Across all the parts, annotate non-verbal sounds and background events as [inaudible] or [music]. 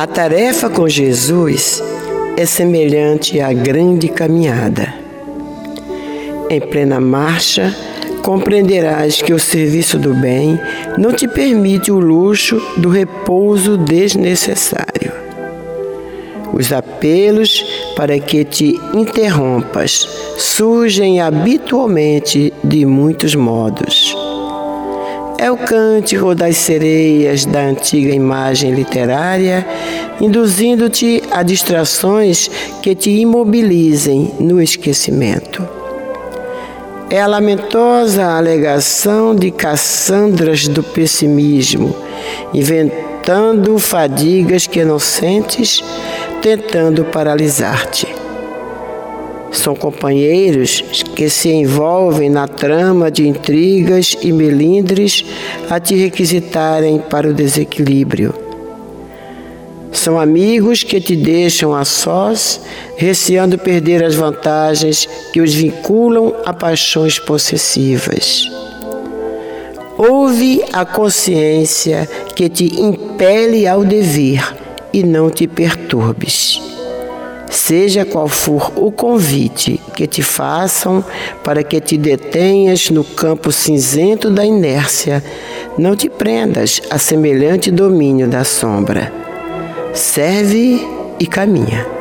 A tarefa com Jesus é semelhante à grande caminhada. Em plena marcha, compreenderás que o serviço do bem não te permite o luxo do repouso desnecessário. Os apelos para que te interrompas surgem habitualmente de muitos modos. É o cântico das sereias da antiga imagem literária, induzindo-te a distrações que te imobilizem no esquecimento. É a lamentosa alegação de Cassandras do pessimismo, inventando fadigas que não sentes, tentando paralisar-te. São companheiros que se envolvem na trama de intrigas e melindres a te requisitarem para o desequilíbrio. São amigos que te deixam a sós, receando perder as vantagens que os vinculam a paixões possessivas. Ouve a consciência que te impele ao dever e não te perturbes. Seja qual for o convite que te façam para que te detenhas no campo cinzento da inércia, não te prendas a semelhante domínio da sombra. Serve e caminha.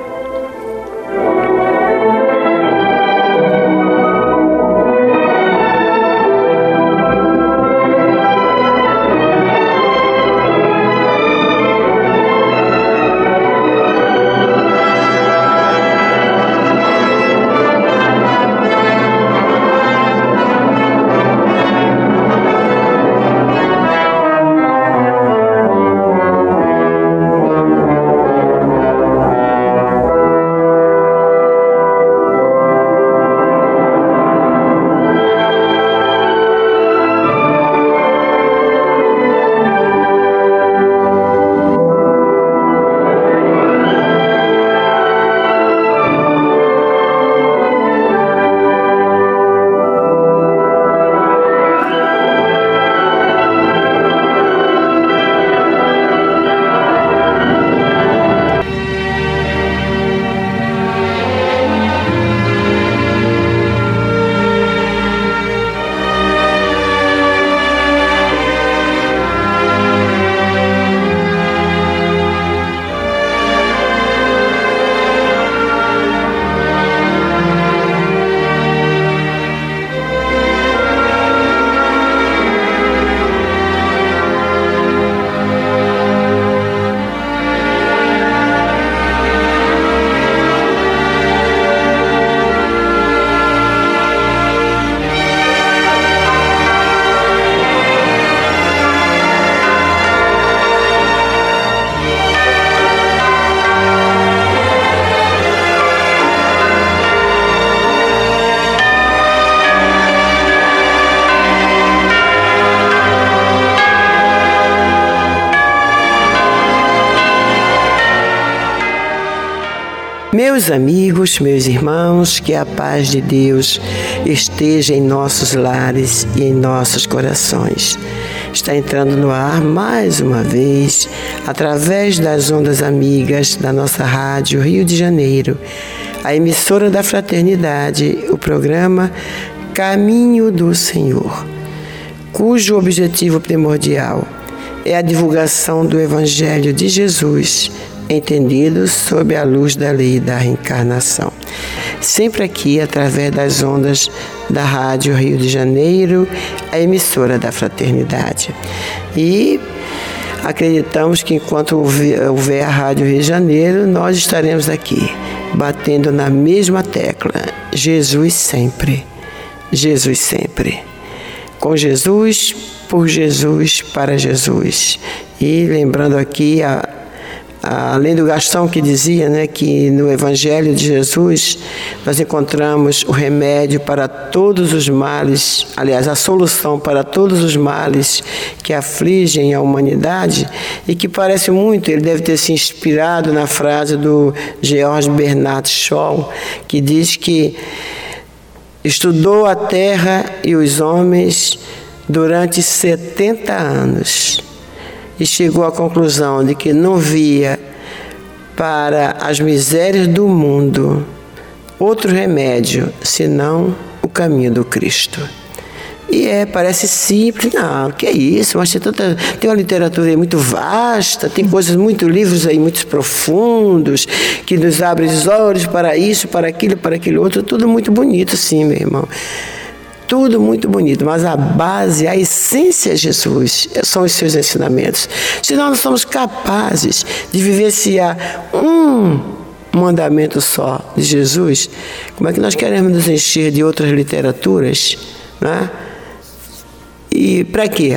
Meus amigos, meus irmãos, que a paz de Deus esteja em nossos lares e em nossos corações. Está entrando no ar mais uma vez, através das ondas amigas da nossa rádio Rio de Janeiro, a emissora da Fraternidade, o programa Caminho do Senhor, cujo objetivo primordial é a divulgação do Evangelho de Jesus entendidos sob a luz da lei da reencarnação. Sempre aqui, através das ondas da Rádio Rio de Janeiro, a emissora da Fraternidade. E acreditamos que enquanto houver a Rádio Rio de Janeiro, nós estaremos aqui, batendo na mesma tecla: Jesus sempre. Jesus sempre. Com Jesus, por Jesus, para Jesus. E lembrando aqui a além do Gastão que dizia né, que no Evangelho de Jesus nós encontramos o remédio para todos os males, aliás, a solução para todos os males que afligem a humanidade e que parece muito, ele deve ter se inspirado na frase do George Bernard Shaw, que diz que estudou a terra e os homens durante 70 anos e chegou à conclusão de que não via para as misérias do mundo outro remédio senão o caminho do Cristo. E é, parece simples, não, que é isso, mas tem, tanta, tem uma literatura muito vasta, tem coisas, muito livros aí muito profundos, que nos abrem os olhos para isso, para aquilo, para aquilo outro, tudo muito bonito, sim, meu irmão. Tudo muito bonito, mas a base, a essência é Jesus, são os seus ensinamentos. Se nós não somos capazes de vivenciar um mandamento só de Jesus, como é que nós queremos nos encher de outras literaturas? Né? E para quê?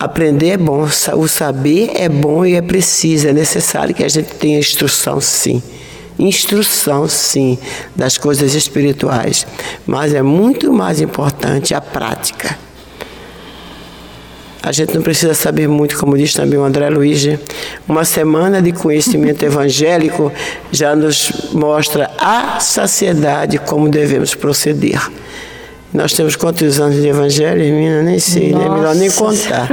Aprender é bom, o saber é bom e é preciso, é necessário que a gente tenha instrução, sim instrução, sim, das coisas espirituais, mas é muito mais importante a prática. A gente não precisa saber muito, como diz também o André Luiz. Uma semana de conhecimento [laughs] evangélico já nos mostra a saciedade como devemos proceder. Nós temos quantos anos de evangelho, menina? Nem sei, né? Melhor nem contar.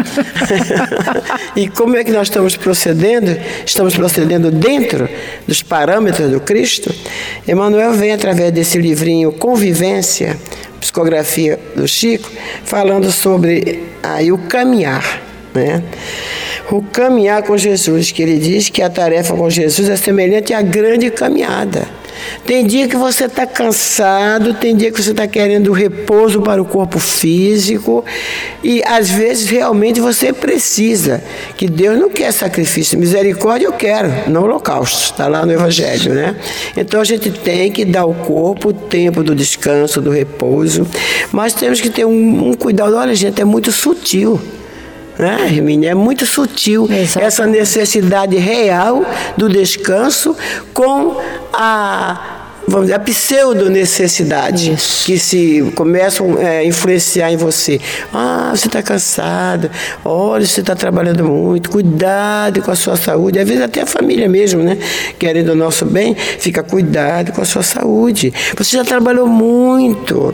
[laughs] e como é que nós estamos procedendo? Estamos procedendo dentro dos parâmetros do Cristo? Emmanuel vem através desse livrinho Convivência, psicografia do Chico, falando sobre aí o caminhar, né? O caminhar com Jesus, que ele diz que a tarefa com Jesus é semelhante à grande caminhada. Tem dia que você está cansado, tem dia que você está querendo repouso para o corpo físico, e às vezes realmente você precisa, que Deus não quer sacrifício, misericórdia eu quero, não holocausto, está lá no Evangelho, né? Então a gente tem que dar ao corpo o tempo do descanso, do repouso, mas temos que ter um, um cuidado, olha gente, é muito sutil né, Hermínia? É muito sutil Exatamente. essa necessidade real do descanso com a vamos dizer, a pseudo-necessidade que se começam a é, influenciar em você. Ah, você está cansado, olha, você está trabalhando muito, cuidado com a sua saúde. Às vezes até a família mesmo, né? Querendo o nosso bem, fica cuidado com a sua saúde. Você já trabalhou muito.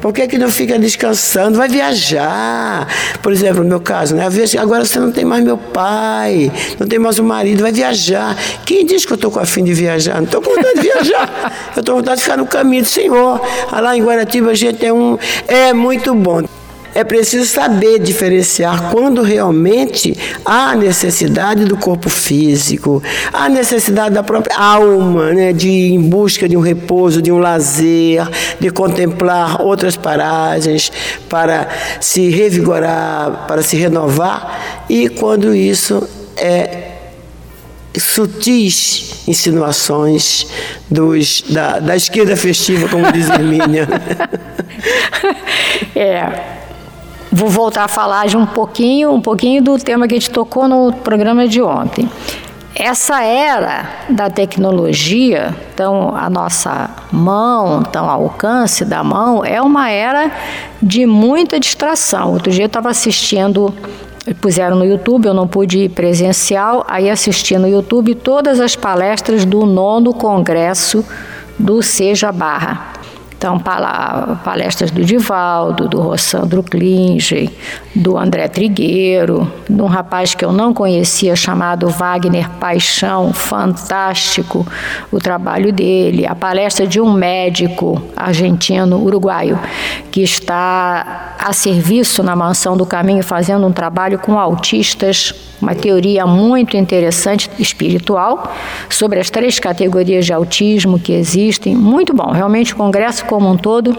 Por que, que não fica descansando? Vai viajar. Por exemplo, no meu caso, né? agora você não tem mais meu pai, não tem mais o marido, vai viajar. Quem diz que eu estou com a fim de viajar? Não estou com vontade de viajar. [laughs] Eu estou com vontade de ficar no caminho do Senhor. Lá em Guaratiba a gente é um. É muito bom. É preciso saber diferenciar quando realmente há necessidade do corpo físico, há necessidade da própria alma, né, de ir em busca de um repouso, de um lazer, de contemplar outras paragens para se revigorar, para se renovar, e quando isso é sutis insinuações dos, da, da esquerda festiva, como diz Hermínia. [laughs] é. Vou voltar a falar de um pouquinho, um pouquinho do tema que a gente tocou no programa de ontem. Essa era da tecnologia, então a nossa mão, então o alcance da mão, é uma era de muita distração. Outro dia eu estava assistindo puseram no YouTube, eu não pude ir presencial, aí assisti no YouTube todas as palestras do nono congresso do Seja Barra. Então, palestras do Divaldo, do Rossandro Klinge, do André Trigueiro, de um rapaz que eu não conhecia chamado Wagner Paixão, fantástico o trabalho dele, a palestra de um médico argentino, uruguaio, que está a serviço na Mansão do Caminho fazendo um trabalho com autistas, uma teoria muito interessante espiritual sobre as três categorias de autismo que existem, muito bom, realmente o congresso como um todo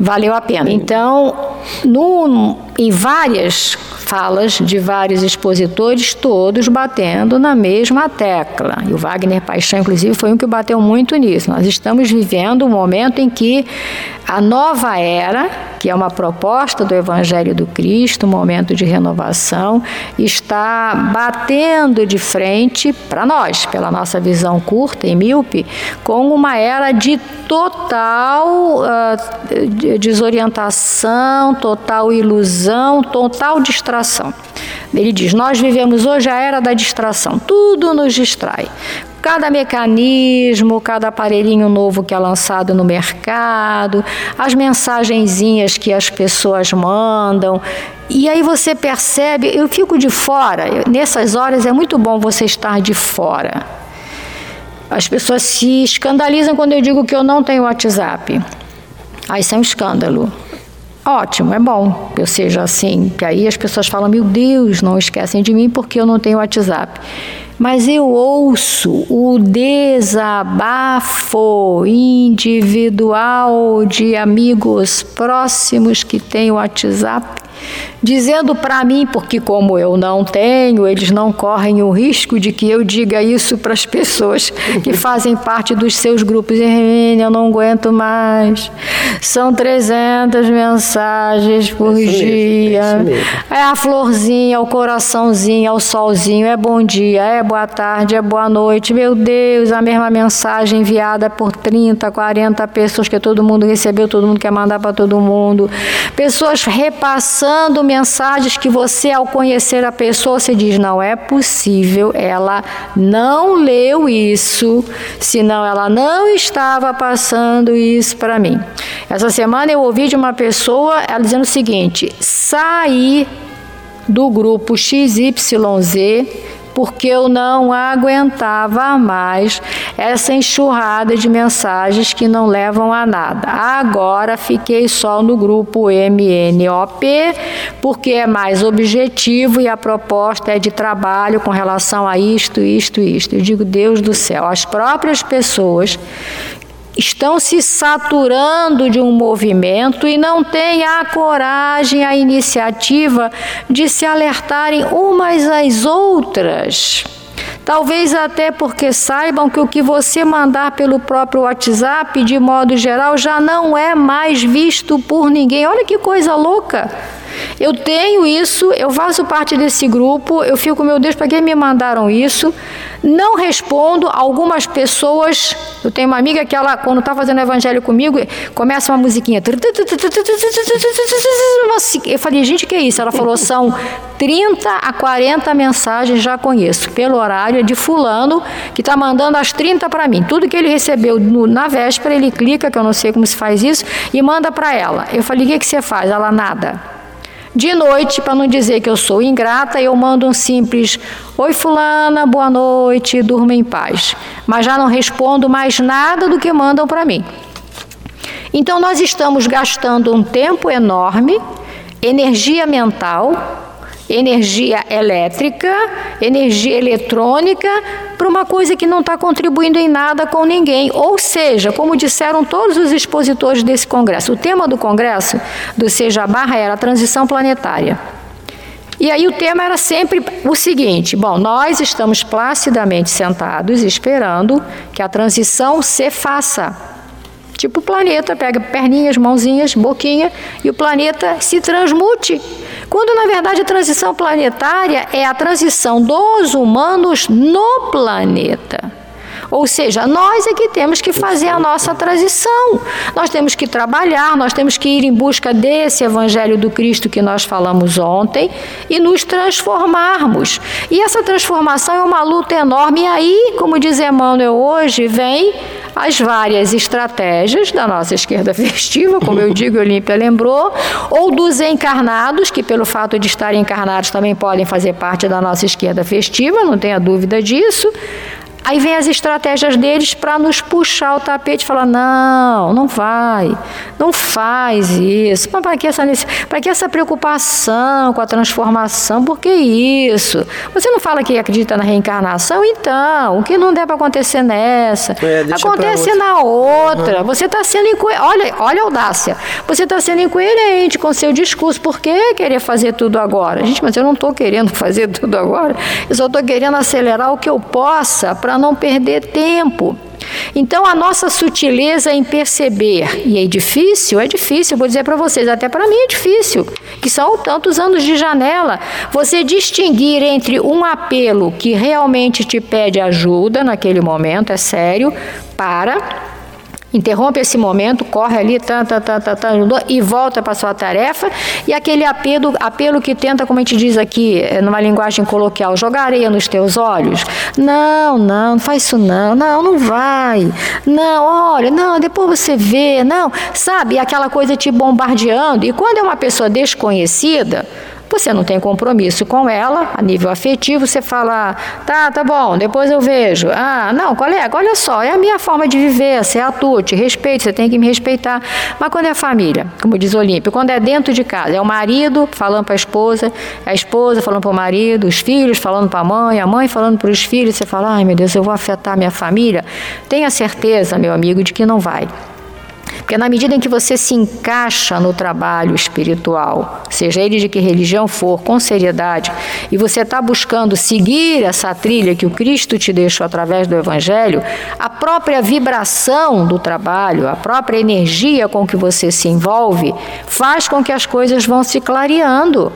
valeu a pena. Então, no, em várias falas de vários expositores, todos batendo na mesma tecla. E o Wagner Paixão, inclusive, foi um que bateu muito nisso. Nós estamos vivendo um momento em que a nova era, que é uma proposta do Evangelho do Cristo, um momento de renovação, está batendo de frente para nós, pela nossa visão curta e míope, com uma era de total uh, desorientação, total ilusão, total distração. Ele diz: Nós vivemos hoje a era da distração, tudo nos distrai. Cada mecanismo, cada aparelhinho novo que é lançado no mercado, as mensagenzinhas que as pessoas mandam. E aí você percebe, eu fico de fora, nessas horas é muito bom você estar de fora. As pessoas se escandalizam quando eu digo que eu não tenho WhatsApp. Aí isso é um escândalo. Ótimo, é bom que eu seja assim, que aí as pessoas falam: meu Deus, não esquecem de mim porque eu não tenho WhatsApp. Mas eu ouço o desabafo individual de amigos próximos que têm WhatsApp dizendo para mim, porque como eu não tenho, eles não correm o risco de que eu diga isso para as pessoas que [laughs] fazem parte dos seus grupos. Hermínia, eu não aguento mais. São 300 mensagens por é dia. Mesmo, é, é a florzinha, o coraçãozinho, é o solzinho, é bom dia, é boa tarde, é boa noite. Meu Deus, a mesma mensagem enviada por 30, 40 pessoas que todo mundo recebeu, todo mundo quer mandar para todo mundo. Pessoas repassando mensagens que você, ao conhecer a pessoa, se diz: não é possível, ela não leu isso, senão ela não estava passando isso para mim. Essa semana eu ouvi de uma pessoa ela dizendo o seguinte: sair do grupo XYZ porque eu não aguentava mais essa enxurrada de mensagens que não levam a nada. Agora fiquei só no grupo MNOP, porque é mais objetivo e a proposta é de trabalho com relação a isto, isto, isto. Eu digo, Deus do céu, as próprias pessoas estão se saturando de um movimento e não têm a coragem, a iniciativa de se alertarem umas às outras. Talvez até porque saibam que o que você mandar pelo próprio WhatsApp, de modo geral, já não é mais visto por ninguém. Olha que coisa louca! Eu tenho isso, eu faço parte desse grupo, eu fico, meu Deus, para que me mandaram isso? Não respondo. Algumas pessoas, eu tenho uma amiga que ela, quando está fazendo evangelho comigo, começa uma musiquinha. Eu falei, gente, que é isso? Ela falou, são 30 a 40 mensagens, já conheço, pelo horário de fulano, que está mandando as 30 para mim. Tudo que ele recebeu no, na véspera, ele clica, que eu não sei como se faz isso, e manda para ela. Eu falei, o que, que você faz? Ela, nada. De noite, para não dizer que eu sou ingrata, eu mando um simples Oi, Fulana, boa noite, durma em paz. Mas já não respondo mais nada do que mandam para mim. Então, nós estamos gastando um tempo enorme, energia mental, energia elétrica, energia eletrônica, para uma coisa que não está contribuindo em nada com ninguém. Ou seja, como disseram todos os expositores desse congresso, o tema do congresso do Seja Barra era a transição planetária. E aí o tema era sempre o seguinte: bom, nós estamos placidamente sentados esperando que a transição se faça. Tipo o planeta, pega perninhas, mãozinhas, boquinha e o planeta se transmute. Quando na verdade a transição planetária é a transição dos humanos no planeta. Ou seja, nós é que temos que fazer a nossa transição. Nós temos que trabalhar, nós temos que ir em busca desse evangelho do Cristo que nós falamos ontem e nos transformarmos. E essa transformação é uma luta enorme. E aí, como diz Emmanuel hoje, vem as várias estratégias da nossa esquerda [laughs] festiva, como eu digo, Olímpia lembrou, ou dos encarnados, que pelo fato de estarem encarnados também podem fazer parte da nossa esquerda festiva, não tenha dúvida disso. Aí vem as estratégias deles para nos puxar o tapete e falar: não, não vai, não faz isso. Para que, essa, para que essa preocupação com a transformação? Por que isso? Você não fala que acredita na reencarnação? Então, o que não deve acontecer nessa? É, acontece na outra. Uhum. Você está sendo incoerente. Olha, olha a audácia. Você está sendo incoerente com o seu discurso. Por que querer fazer tudo agora? Gente, mas eu não estou querendo [laughs] fazer tudo agora. Eu só estou querendo acelerar o que eu possa para não perder tempo. Então, a nossa sutileza em perceber, e é difícil, é difícil, vou dizer para vocês, até para mim é difícil, que são tantos anos de janela, você distinguir entre um apelo que realmente te pede ajuda naquele momento, é sério, para Interrompe esse momento, corre ali, tá, tá, tá, e volta para sua tarefa. E aquele apelo, apelo que tenta, como a gente diz aqui, eh, numa linguagem coloquial, jogar areia nos teus olhos. Não, não, não faz isso não. Não, não vai. Não, olha, não, depois você vê. Não, sabe, aquela coisa te bombardeando. E quando é uma pessoa desconhecida, você não tem compromisso com ela, a nível afetivo, você fala, tá, tá bom, depois eu vejo. Ah, não, colega, olha só, é a minha forma de viver, você é a tua, te respeito, você tem que me respeitar. Mas quando é família, como diz Olímpio, quando é dentro de casa, é o marido falando para a esposa, é a esposa falando para o marido, os filhos falando para a mãe, a mãe falando para os filhos, você fala, ai meu Deus, eu vou afetar minha família. Tenha certeza, meu amigo, de que não vai. Porque na medida em que você se encaixa no trabalho espiritual, seja ele de que religião for, com seriedade, e você está buscando seguir essa trilha que o Cristo te deixou através do Evangelho, a própria vibração do trabalho, a própria energia com que você se envolve, faz com que as coisas vão se clareando.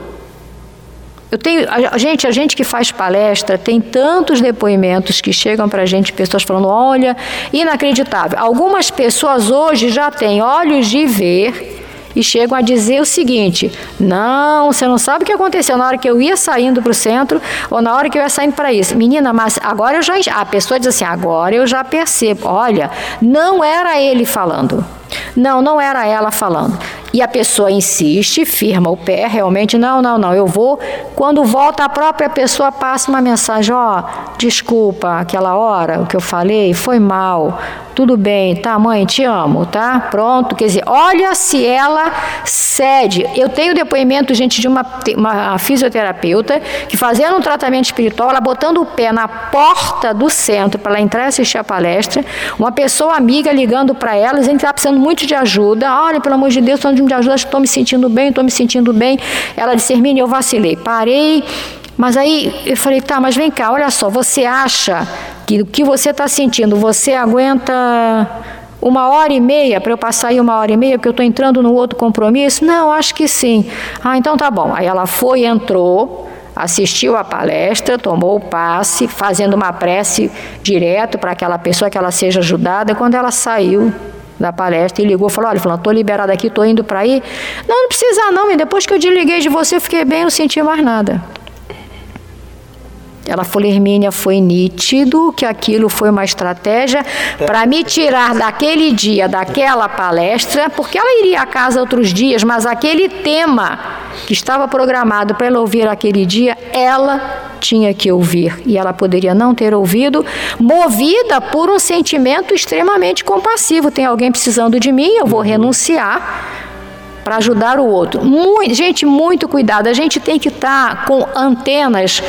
Eu tenho, a, gente, a gente que faz palestra tem tantos depoimentos que chegam para a gente, pessoas falando, olha, inacreditável. Algumas pessoas hoje já têm olhos de ver e chegam a dizer o seguinte: não, você não sabe o que aconteceu na hora que eu ia saindo para o centro ou na hora que eu ia saindo para isso. Menina, mas agora eu já. A pessoa diz assim: agora eu já percebo. Olha, não era ele falando. Não, não era ela falando. E a pessoa insiste, firma o pé, realmente, não, não, não, eu vou. Quando volta, a própria pessoa passa uma mensagem: ó, oh, desculpa, aquela hora, o que eu falei, foi mal. Tudo bem, tá, mãe, te amo, tá? Pronto. Quer dizer, olha se ela cede. Eu tenho depoimento, gente, de uma, uma fisioterapeuta que fazendo um tratamento espiritual, ela botando o pé na porta do centro para ela entrar e assistir a palestra, uma pessoa amiga ligando para ela, dizendo que está precisando muito de ajuda. Olha, pelo amor de Deus, estou de ajuda, estou me sentindo bem, estou me sentindo bem. Ela disse, Hermine, eu vacilei. Parei, mas aí eu falei, tá, mas vem cá, olha só, você acha que o que você está sentindo, você aguenta uma hora e meia para eu passar aí uma hora e meia, porque eu estou entrando no outro compromisso? Não, acho que sim. Ah, então tá bom. Aí ela foi, entrou, assistiu à palestra, tomou o passe, fazendo uma prece direto para aquela pessoa que ela seja ajudada. Quando ela saiu, da palestra e ligou e falou: Olha, falou, estou liberada aqui, estou indo para aí. Não, não precisa não, e depois que eu desliguei de você, eu fiquei bem, não senti mais nada. Ela falou, Hermínia, foi nítido que aquilo foi uma estratégia para me tirar daquele dia, daquela palestra, porque ela iria a casa outros dias, mas aquele tema que estava programado para ela ouvir aquele dia, ela tinha que ouvir e ela poderia não ter ouvido, movida por um sentimento extremamente compassivo. Tem alguém precisando de mim, eu vou uhum. renunciar para ajudar o outro. Muito, gente, muito cuidado. A gente tem que estar tá com antenas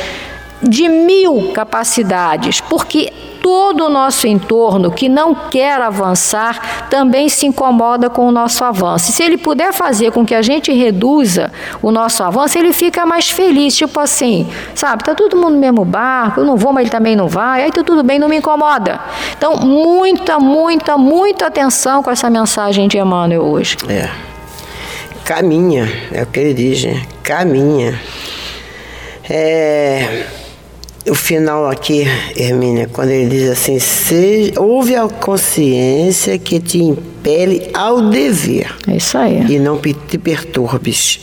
de mil capacidades, porque todo o nosso entorno que não quer avançar também se incomoda com o nosso avanço. E se ele puder fazer com que a gente reduza o nosso avanço, ele fica mais feliz, tipo assim, sabe, tá todo mundo no mesmo barco, eu não vou, mas ele também não vai, aí tá tudo bem, não me incomoda. Então, muita, muita, muita atenção com essa mensagem de Emmanuel hoje. É. Caminha, é o que ele diz, né? Caminha. É o final aqui, Hermínia, quando ele diz assim, seja, ouve a consciência que te impele ao dever. É isso aí. E não te perturbes.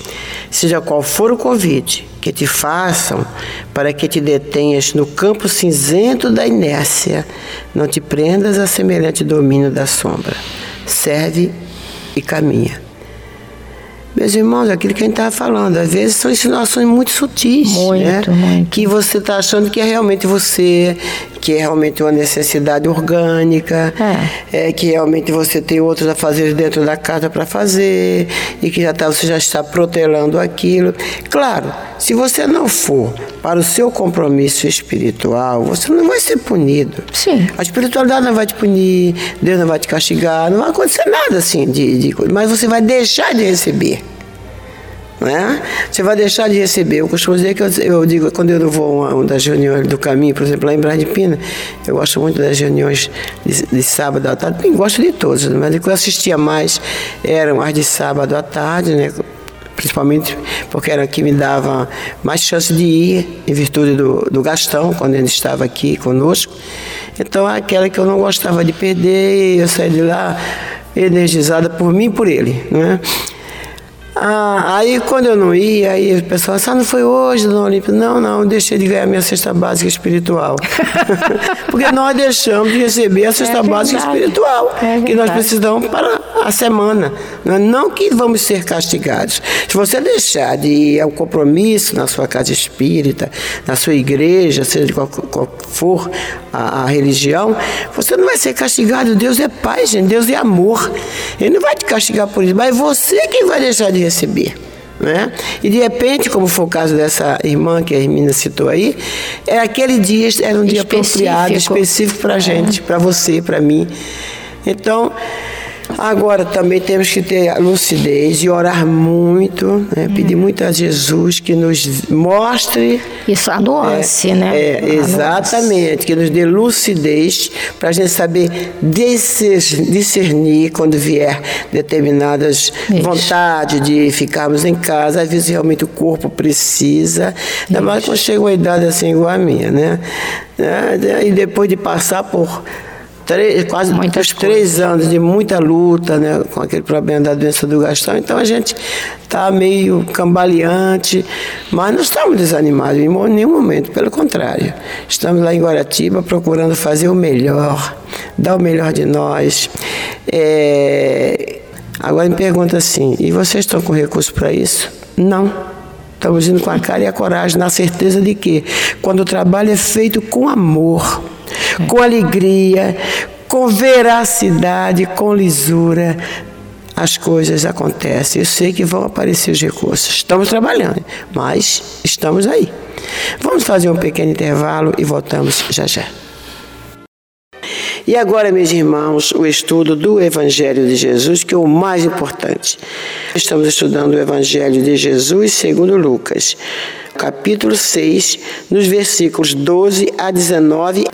Seja qual for o convite que te façam para que te detenhas no campo cinzento da inércia, não te prendas a semelhante domínio da sombra. Serve e caminha. Meus irmãos, aquilo que a gente estava falando, às vezes são insinuações muito sutis. Muito, né? muito. Que você está achando que é realmente você, que é realmente uma necessidade orgânica, é. é que realmente você tem outros a fazer dentro da casa para fazer, e que já tá, você já está protelando aquilo. Claro, se você não for para o seu compromisso espiritual, você não vai ser punido. Sim. A espiritualidade não vai te punir, Deus não vai te castigar, não vai acontecer nada assim de, de mas você vai deixar de receber. Né? Você vai deixar de receber. Eu costumo dizer que eu, eu digo, quando eu vou a uma das reuniões do caminho, por exemplo, lá em Brás Pina, eu gosto muito das reuniões de, de sábado à tarde, bem, gosto de todas, né? mas o que eu assistia mais eram as de sábado à tarde, né? principalmente porque era que me dava mais chance de ir, em virtude do, do Gastão, quando ele estava aqui conosco. Então, aquela que eu não gostava de perder, eu saí de lá energizada por mim e por ele. Né? Ah, aí quando eu não ia, aí o pessoal ah, não foi hoje, dona Olímpia? Não, não, deixei de ganhar minha cesta básica espiritual. [laughs] Porque nós deixamos de receber a cesta é básica espiritual, é que nós precisamos para a semana. Não, é não que vamos ser castigados. Se você deixar de ir ao compromisso na sua casa espírita, na sua igreja, seja qual, qual for a, a religião, você não vai ser castigado. Deus é Pai, gente, Deus é amor. Ele não vai te castigar por isso, mas você que vai deixar de receber. Né? E de repente, como foi o caso dessa irmã que a Hermina citou aí, é aquele dia era um dia específico. apropriado, específico para a é. gente, para você, para mim. Então, Agora também temos que ter lucidez e orar muito, né? pedir muito a Jesus que nos mostre. Isso, a nuance, é, né? É, exatamente, que nos dê lucidez para a gente saber discernir quando vier determinadas Isso. vontades de ficarmos em casa. Às vezes realmente o corpo precisa, ainda mais quando chega uma idade assim igual a minha, né? E depois de passar por três, quase Muitas três anos de muita luta né, com aquele problema da doença do Gastão. Então a gente está meio cambaleante, mas não estamos desanimados em nenhum momento, pelo contrário. Estamos lá em Guaratiba procurando fazer o melhor, dar o melhor de nós. É... Agora me pergunta assim: e vocês estão com recurso para isso? Não. Estamos indo com a cara e a coragem, na certeza de que, quando o trabalho é feito com amor, com alegria, com veracidade, com lisura, as coisas acontecem. Eu sei que vão aparecer os recursos. Estamos trabalhando, mas estamos aí. Vamos fazer um pequeno intervalo e voltamos já já. E agora, meus irmãos, o estudo do Evangelho de Jesus, que é o mais importante. Estamos estudando o Evangelho de Jesus segundo Lucas, capítulo 6, nos versículos 12 a 19.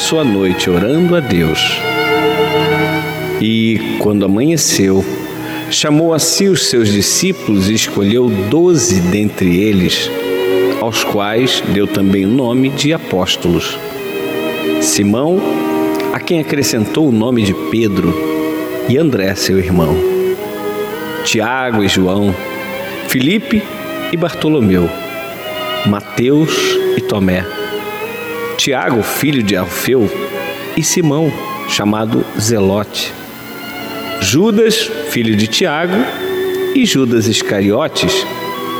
Passou a noite orando a Deus. E, quando amanheceu, chamou a si os seus discípulos e escolheu doze dentre eles, aos quais deu também o nome de apóstolos. Simão, a quem acrescentou o nome de Pedro, e André, seu irmão. Tiago e João, Filipe e Bartolomeu, Mateus e Tomé Tiago, filho de Alfeu, e Simão, chamado Zelote. Judas, filho de Tiago, e Judas Iscariotes,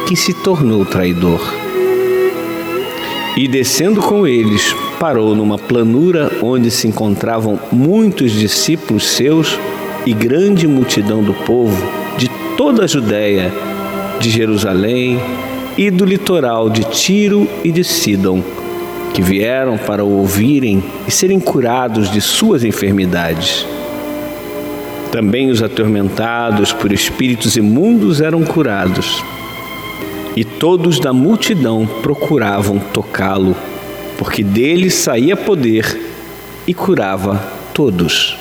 que se tornou traidor. E descendo com eles parou numa planura onde se encontravam muitos discípulos seus e grande multidão do povo de toda a Judéia, de Jerusalém e do litoral de Tiro e de Sidom, que vieram para o ouvirem e serem curados de suas enfermidades. Também os atormentados por espíritos imundos eram curados. E todos da multidão procuravam tocá-lo, porque dele saía poder e curava todos.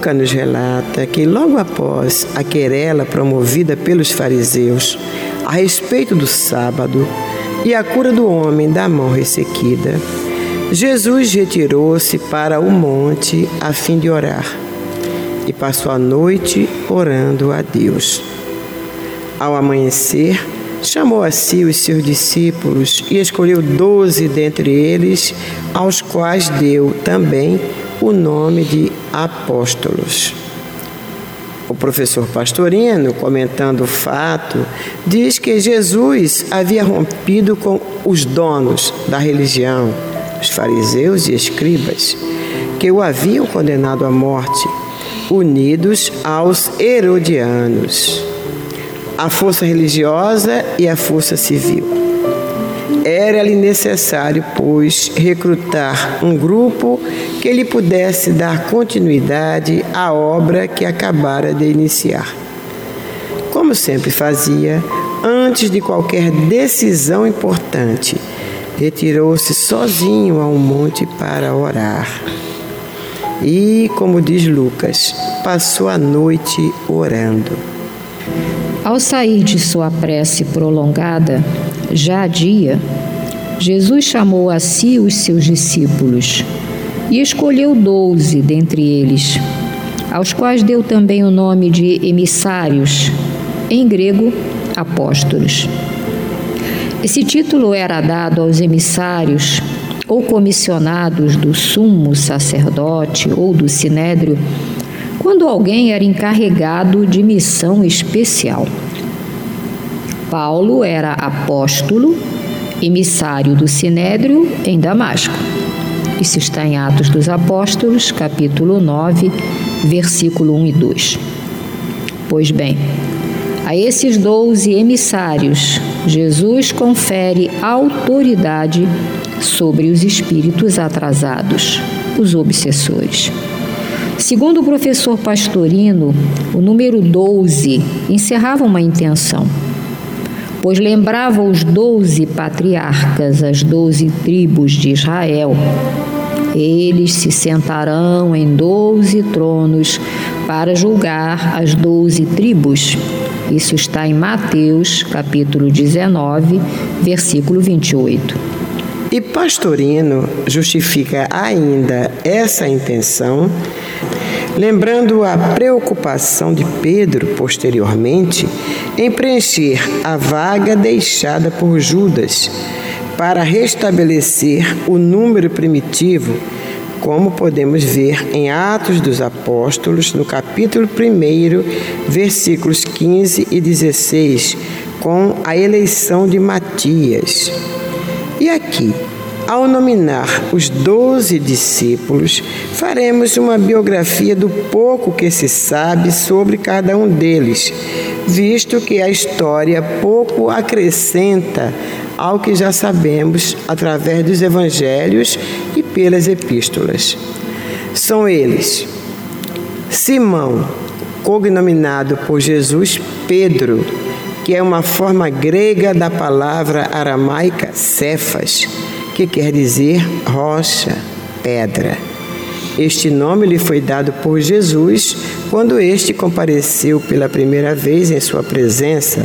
Lucas nos relata que logo após a querela promovida pelos fariseus a respeito do sábado e a cura do homem da mão ressequida, Jesus retirou-se para o monte a fim de orar e passou a noite orando a Deus. Ao amanhecer, chamou a si os seus discípulos e escolheu doze dentre eles, aos quais deu também o nome de apóstolos. O professor Pastorino, comentando o fato, diz que Jesus havia rompido com os donos da religião, os fariseus e escribas, que o haviam condenado à morte, unidos aos herodianos a força religiosa e a força civil. Era-lhe necessário, pois, recrutar um grupo que lhe pudesse dar continuidade à obra que acabara de iniciar. Como sempre fazia, antes de qualquer decisão importante, retirou-se sozinho a um monte para orar. E, como diz Lucas, passou a noite orando. Ao sair de sua prece prolongada, já há dia, Jesus chamou a si os seus discípulos e escolheu doze dentre eles, aos quais deu também o nome de emissários, em grego, apóstolos. Esse título era dado aos emissários ou comissionados do sumo sacerdote ou do sinédrio quando alguém era encarregado de missão especial. Paulo era apóstolo, emissário do Sinédrio em Damasco. Isso está em Atos dos Apóstolos, capítulo 9, versículo 1 e 2. Pois bem, a esses doze emissários, Jesus confere autoridade sobre os espíritos atrasados, os obsessores. Segundo o professor Pastorino, o número 12 encerrava uma intenção, pois lembrava os doze patriarcas, as doze tribos de Israel. Eles se sentarão em doze tronos para julgar as doze tribos. Isso está em Mateus, capítulo 19, versículo 28. E Pastorino justifica ainda essa intenção lembrando a preocupação de Pedro, posteriormente, em preencher a vaga deixada por Judas para restabelecer o número primitivo, como podemos ver em Atos dos Apóstolos, no capítulo 1, versículos 15 e 16, com a eleição de Matias. E aqui, ao nominar os doze discípulos, faremos uma biografia do pouco que se sabe sobre cada um deles, visto que a história pouco acrescenta ao que já sabemos através dos evangelhos e pelas epístolas. São eles: Simão, cognominado por Jesus Pedro, que é uma forma grega da palavra aramaica Cefas, que quer dizer rocha, pedra. Este nome lhe foi dado por Jesus quando este compareceu pela primeira vez em sua presença,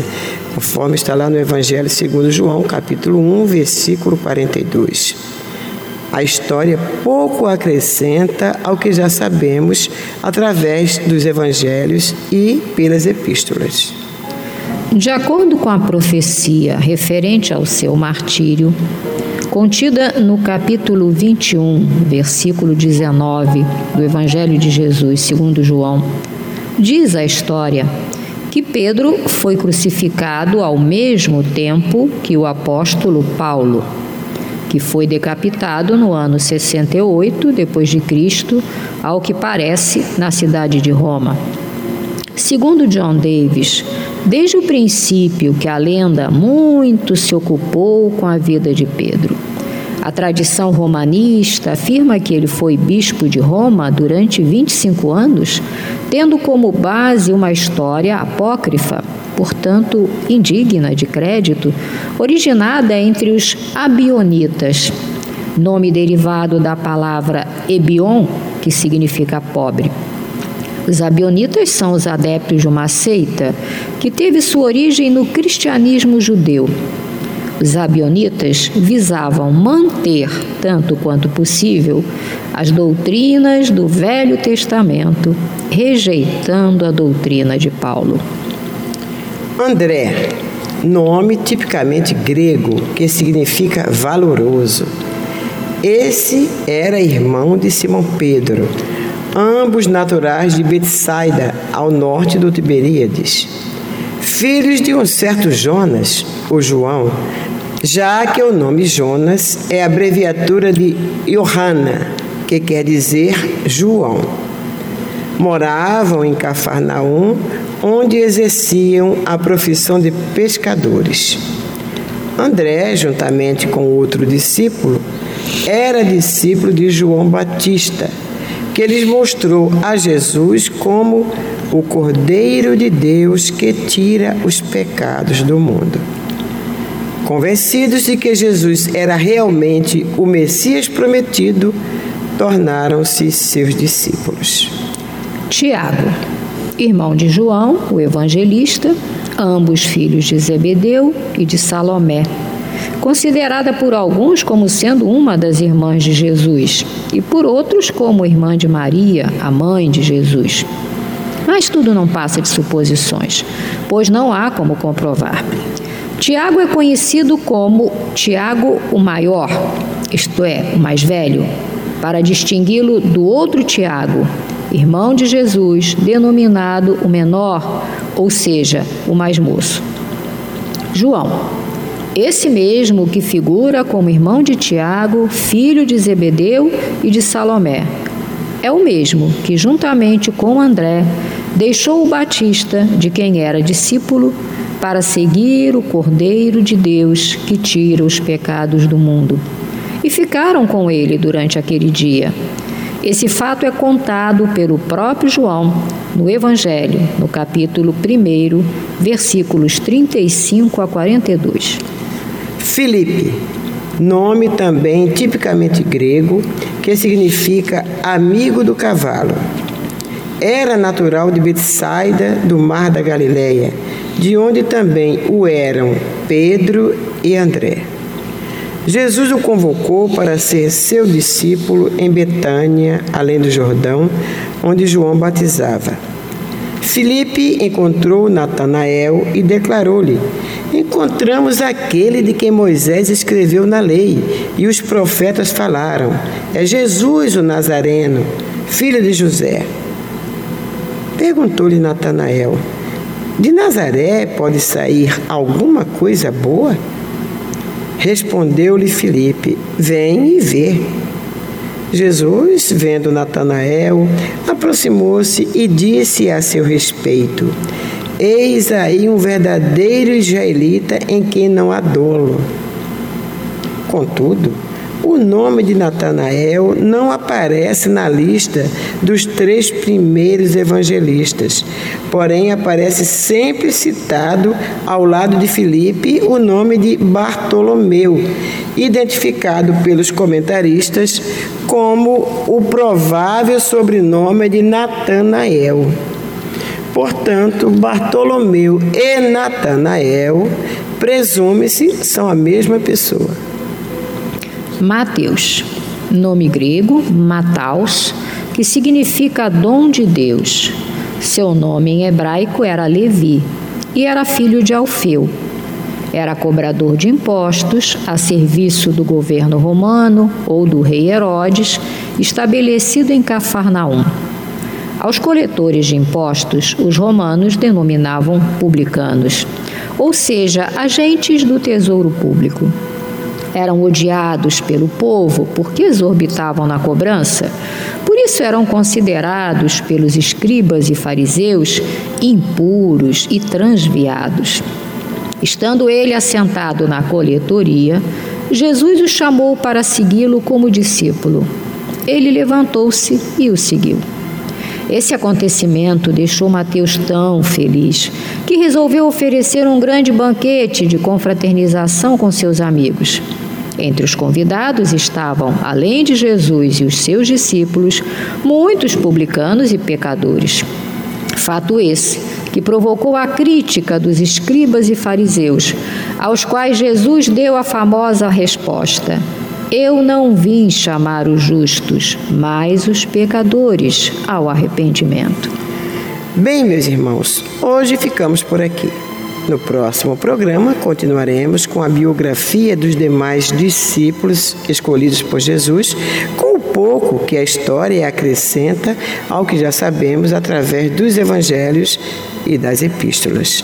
conforme está lá no Evangelho segundo João, capítulo 1, versículo 42. A história pouco acrescenta ao que já sabemos através dos evangelhos e pelas epístolas. De acordo com a profecia referente ao seu martírio, contida no capítulo 21, versículo 19 do Evangelho de Jesus, segundo João, diz a história que Pedro foi crucificado ao mesmo tempo que o apóstolo Paulo que foi decapitado no ano 68 depois de Cristo, ao que parece, na cidade de Roma. Segundo John Davis, desde o princípio que a lenda muito se ocupou com a vida de Pedro. A tradição romanista afirma que ele foi bispo de Roma durante 25 anos, tendo como base uma história apócrifa portanto indigna de crédito, originada entre os abionitas, nome derivado da palavra ebion, que significa pobre. Os abionitas são os adeptos de uma seita que teve sua origem no cristianismo judeu. Os abionitas visavam manter, tanto quanto possível, as doutrinas do Velho Testamento, rejeitando a doutrina de Paulo. André, nome tipicamente grego que significa valoroso. Esse era irmão de Simão Pedro, ambos naturais de Betsaida, ao norte do Tiberíades, filhos de um certo Jonas, o João, já que o nome Jonas é abreviatura de Johanna, que quer dizer João. Moravam em Cafarnaum, onde exerciam a profissão de pescadores. André, juntamente com outro discípulo, era discípulo de João Batista, que lhes mostrou a Jesus como o Cordeiro de Deus que tira os pecados do mundo. Convencidos de que Jesus era realmente o Messias prometido, tornaram-se seus discípulos. Tiago, irmão de João, o evangelista, ambos filhos de Zebedeu e de Salomé, considerada por alguns como sendo uma das irmãs de Jesus e por outros como irmã de Maria, a mãe de Jesus. Mas tudo não passa de suposições, pois não há como comprovar. Tiago é conhecido como Tiago o Maior, isto é, o mais velho, para distingui-lo do outro Tiago, irmão de Jesus, denominado o menor, ou seja, o mais moço. João, esse mesmo que figura como irmão de Tiago, filho de Zebedeu e de Salomé, é o mesmo que, juntamente com André, deixou o Batista, de quem era discípulo, para seguir o Cordeiro de Deus que tira os pecados do mundo. E ficaram com ele durante aquele dia. Esse fato é contado pelo próprio João no Evangelho, no capítulo 1, versículos 35 a 42. Filipe, nome também tipicamente grego, que significa amigo do cavalo. Era natural de Betsaida, do mar da Galileia, de onde também o eram Pedro e André. Jesus o convocou para ser seu discípulo em Betânia, além do Jordão, onde João batizava. Filipe encontrou Natanael e declarou-lhe: Encontramos aquele de quem Moisés escreveu na lei e os profetas falaram. É Jesus o Nazareno, filho de José. Perguntou-lhe Natanael: De Nazaré pode sair alguma coisa boa? Respondeu-lhe Filipe: Vem e vê. Jesus, vendo Natanael, aproximou-se e disse a seu respeito: Eis aí um verdadeiro israelita em quem não há dolo. Contudo, O nome de Natanael não aparece na lista dos três primeiros evangelistas, porém aparece sempre citado ao lado de Filipe o nome de Bartolomeu, identificado pelos comentaristas como o provável sobrenome de Natanael. Portanto, Bartolomeu e Natanael, presume-se, são a mesma pessoa. Mateus, nome grego, Mataus, que significa dom de Deus. Seu nome em hebraico era Levi e era filho de Alfeu. Era cobrador de impostos a serviço do governo romano ou do rei Herodes, estabelecido em Cafarnaum. Aos coletores de impostos, os romanos denominavam publicanos, ou seja, agentes do tesouro público eram odiados pelo povo porque exorbitavam na cobrança. Por isso eram considerados pelos escribas e fariseus impuros e transviados. Estando ele assentado na coletoria, Jesus o chamou para segui-lo como discípulo. Ele levantou-se e o seguiu. Esse acontecimento deixou Mateus tão feliz que resolveu oferecer um grande banquete de confraternização com seus amigos. Entre os convidados estavam, além de Jesus e os seus discípulos, muitos publicanos e pecadores. Fato esse que provocou a crítica dos escribas e fariseus, aos quais Jesus deu a famosa resposta: Eu não vim chamar os justos, mas os pecadores ao arrependimento. Bem, meus irmãos, hoje ficamos por aqui. No próximo programa, continuaremos com a biografia dos demais discípulos escolhidos por Jesus, com o pouco que a história acrescenta ao que já sabemos através dos evangelhos e das epístolas.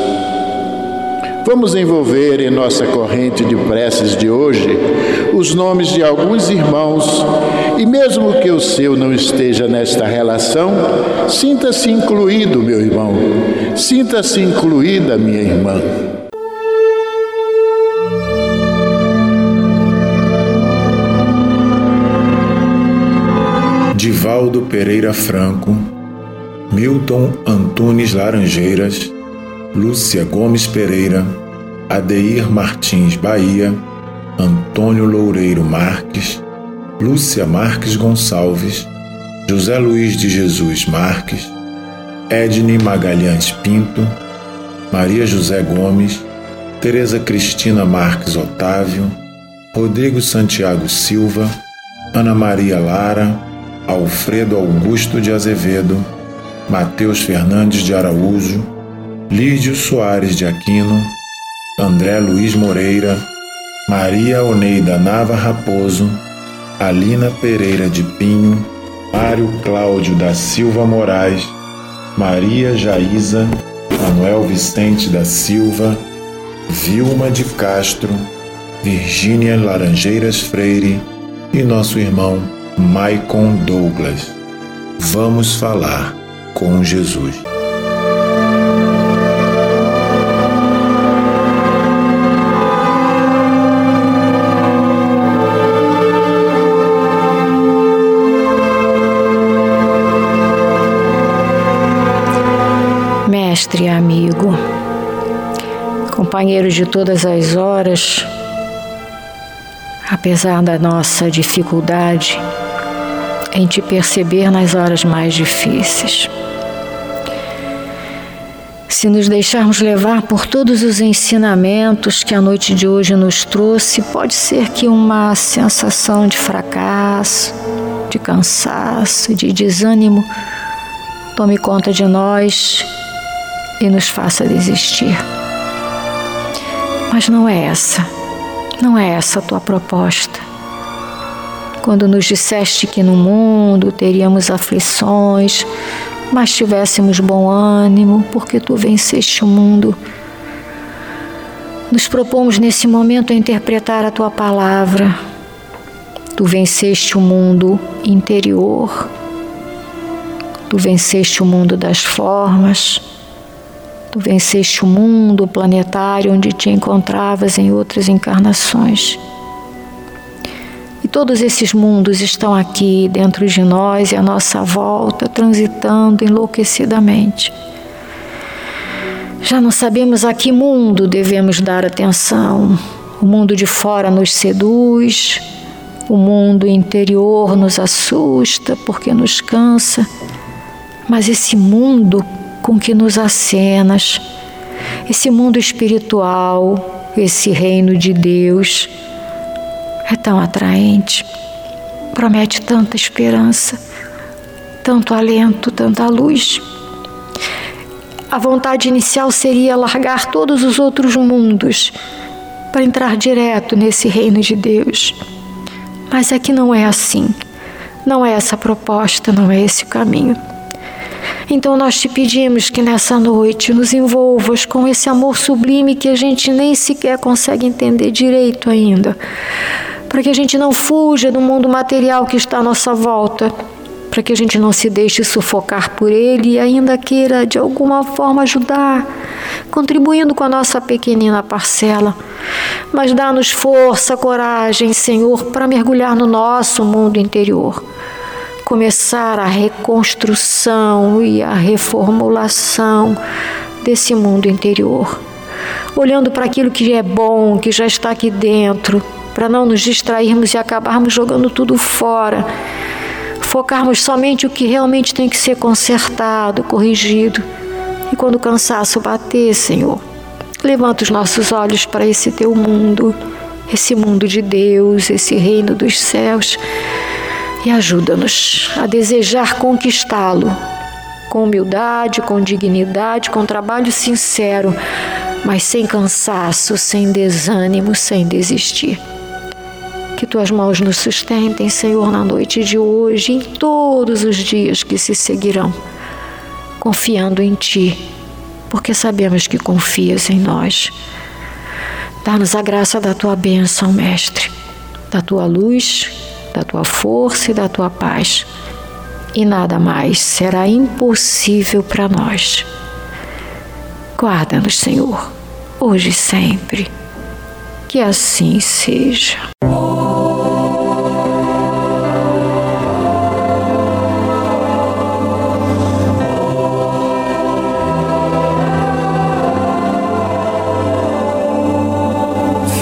Vamos envolver em nossa corrente de preces de hoje os nomes de alguns irmãos e, mesmo que o seu não esteja nesta relação, sinta-se incluído, meu irmão, sinta-se incluída, minha irmã. Divaldo Pereira Franco Milton Antunes Laranjeiras, Lúcia Gomes Pereira, Adeir Martins Bahia, Antônio Loureiro Marques, Lúcia Marques Gonçalves, José Luiz de Jesus Marques, Edne Magalhães Pinto, Maria José Gomes, Tereza Cristina Marques Otávio, Rodrigo Santiago Silva, Ana Maria Lara, Alfredo Augusto de Azevedo, Mateus Fernandes de Araújo, Lídio Soares de Aquino, André Luiz Moreira, Maria Oneida Nava Raposo, Alina Pereira de Pinho, Mário Cláudio da Silva Moraes, Maria Jaísa, Manuel Vicente da Silva, Vilma de Castro, Virgínia Laranjeiras Freire e nosso irmão Maicon Douglas. Vamos falar com Jesus. Mestre e amigo, companheiro de todas as horas, apesar da nossa dificuldade em te perceber nas horas mais difíceis. Se nos deixarmos levar por todos os ensinamentos que a noite de hoje nos trouxe, pode ser que uma sensação de fracasso, de cansaço, de desânimo tome conta de nós e nos faça desistir. Mas não é essa, não é essa a tua proposta. Quando nos disseste que no mundo teríamos aflições, mas tivéssemos bom ânimo, porque tu venceste o mundo. Nos propomos nesse momento a interpretar a tua palavra. Tu venceste o mundo interior, tu venceste o mundo das formas, Tu venceste o mundo planetário onde te encontravas em outras encarnações. E todos esses mundos estão aqui dentro de nós e à nossa volta, transitando enlouquecidamente. Já não sabemos a que mundo devemos dar atenção. O mundo de fora nos seduz, o mundo interior nos assusta porque nos cansa, mas esse mundo com que nos acenas, esse mundo espiritual, esse reino de Deus é tão atraente, promete tanta esperança, tanto alento, tanta luz. A vontade inicial seria largar todos os outros mundos para entrar direto nesse reino de Deus. Mas aqui não é assim. Não é essa a proposta, não é esse o caminho. Então nós te pedimos que nessa noite nos envolvas com esse amor sublime que a gente nem sequer consegue entender direito ainda, para que a gente não fuja do mundo material que está à nossa volta, para que a gente não se deixe sufocar por ele e ainda queira de alguma forma ajudar, contribuindo com a nossa pequenina parcela. Mas dá-nos força, coragem, Senhor, para mergulhar no nosso mundo interior começar a reconstrução e a reformulação desse mundo interior. Olhando para aquilo que é bom, que já está aqui dentro, para não nos distrairmos e acabarmos jogando tudo fora. Focarmos somente o que realmente tem que ser consertado, corrigido. E quando o cansaço bater, Senhor, levanta os nossos olhos para esse teu mundo, esse mundo de Deus, esse reino dos céus e ajuda-nos a desejar conquistá-lo com humildade, com dignidade, com trabalho sincero, mas sem cansaço, sem desânimo, sem desistir. Que tuas mãos nos sustentem, Senhor, na noite de hoje em todos os dias que se seguirão, confiando em Ti, porque sabemos que confias em nós. Dá-nos a graça da Tua bênção, Mestre, da Tua luz da tua força e da tua paz. E nada mais será impossível para nós. Guarda-nos, Senhor, hoje e sempre. Que assim seja.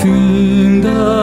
Fim da.